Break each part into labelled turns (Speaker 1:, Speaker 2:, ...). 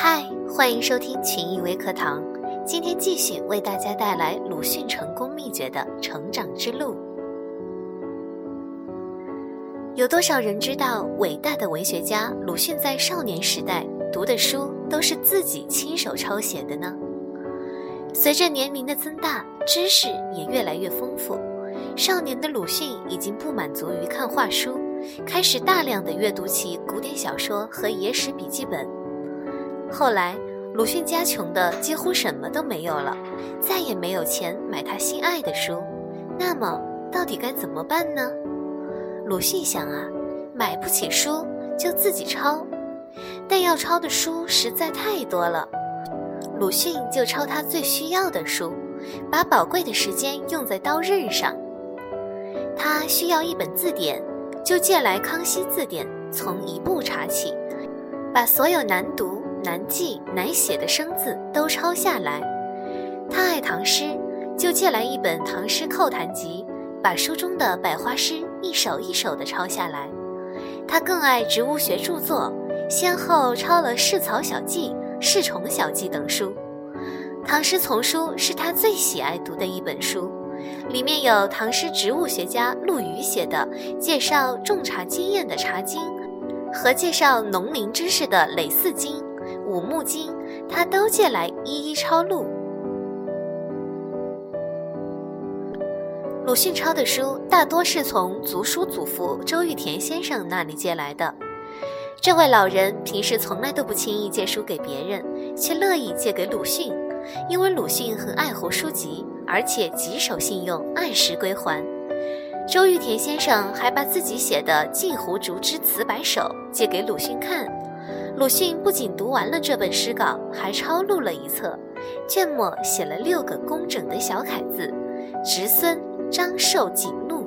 Speaker 1: 嗨欢迎收听群益微课堂。今天继续为大家带来鲁迅成功秘诀的成长之路。有多少人知道，伟大的文学家鲁迅在少年时代读的书都是自己亲手抄写的呢？随着年龄的增大，知识也越来越丰富，少年的鲁迅已经不满足于看画书，开始大量的阅读其古典小说和野史笔记本。后来，鲁迅家穷的几乎什么都没有了，再也没有钱买他心爱的书。那么，到底该怎么办呢？鲁迅想啊，买不起书就自己抄，但要抄的书实在太多了。鲁迅就抄他最需要的书，把宝贵的时间用在刀刃上。他需要一本字典，就借来《康熙字典》，从一部查起，把所有难读。难记难写的生字都抄下来。他爱唐诗，就借来一本《唐诗扣谈集》，把书中的百花诗一首一首地抄下来。他更爱植物学著作，先后抄了《世草小记》《世虫小记》等书。唐诗丛书是他最喜爱读的一本书，里面有唐诗植物学家陆羽写的介绍种茶经验的《茶经》，和介绍农林知识的《累四经》。五木经，他都借来一一抄录。鲁迅抄的书大多是从族叔祖父周玉田先生那里借来的。这位老人平时从来都不轻易借书给别人，却乐意借给鲁迅，因为鲁迅很爱护书籍，而且极守信用，按时归还。周玉田先生还把自己写的《镜湖竹枝词百首》借给鲁迅看。鲁迅不仅读完了这本诗稿，还抄录了一册，卷末写了六个工整的小楷字：“侄孙张寿景录。”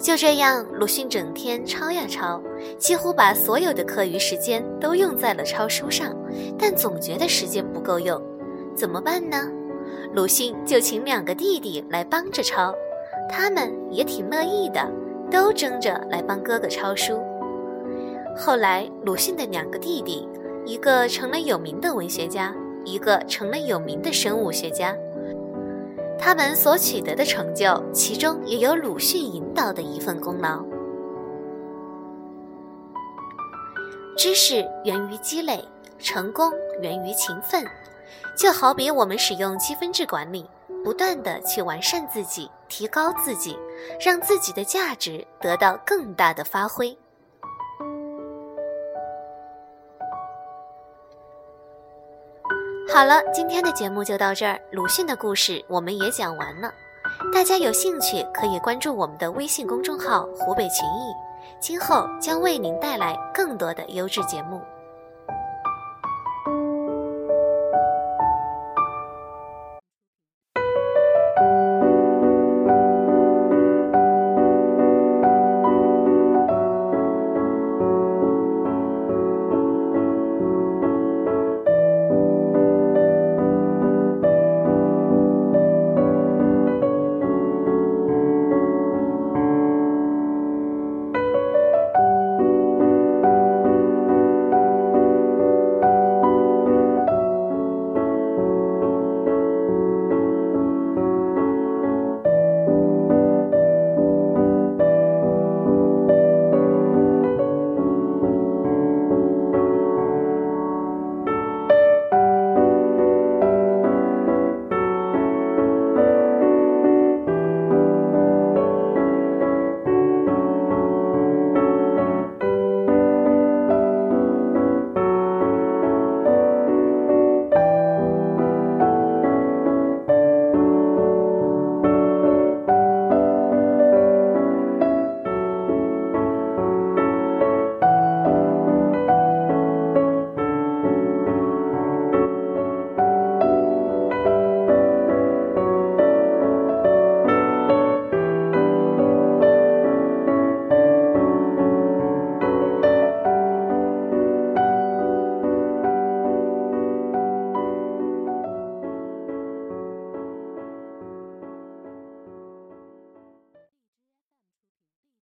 Speaker 1: 就这样，鲁迅整天抄呀抄，几乎把所有的课余时间都用在了抄书上，但总觉得时间不够用，怎么办呢？鲁迅就请两个弟弟来帮着抄，他们也挺乐意的，都争着来帮哥哥抄书。后来，鲁迅的两个弟弟，一个成了有名的文学家，一个成了有名的生物学家。他们所取得的成就，其中也有鲁迅引导的一份功劳。知识源于积累，成功源于勤奋。就好比我们使用积分制管理，不断的去完善自己，提高自己，让自己的价值得到更大的发挥。好了，今天的节目就到这儿。鲁迅的故事我们也讲完了，大家有兴趣可以关注我们的微信公众号“湖北群艺”，今后将为您带来更多的优质节目。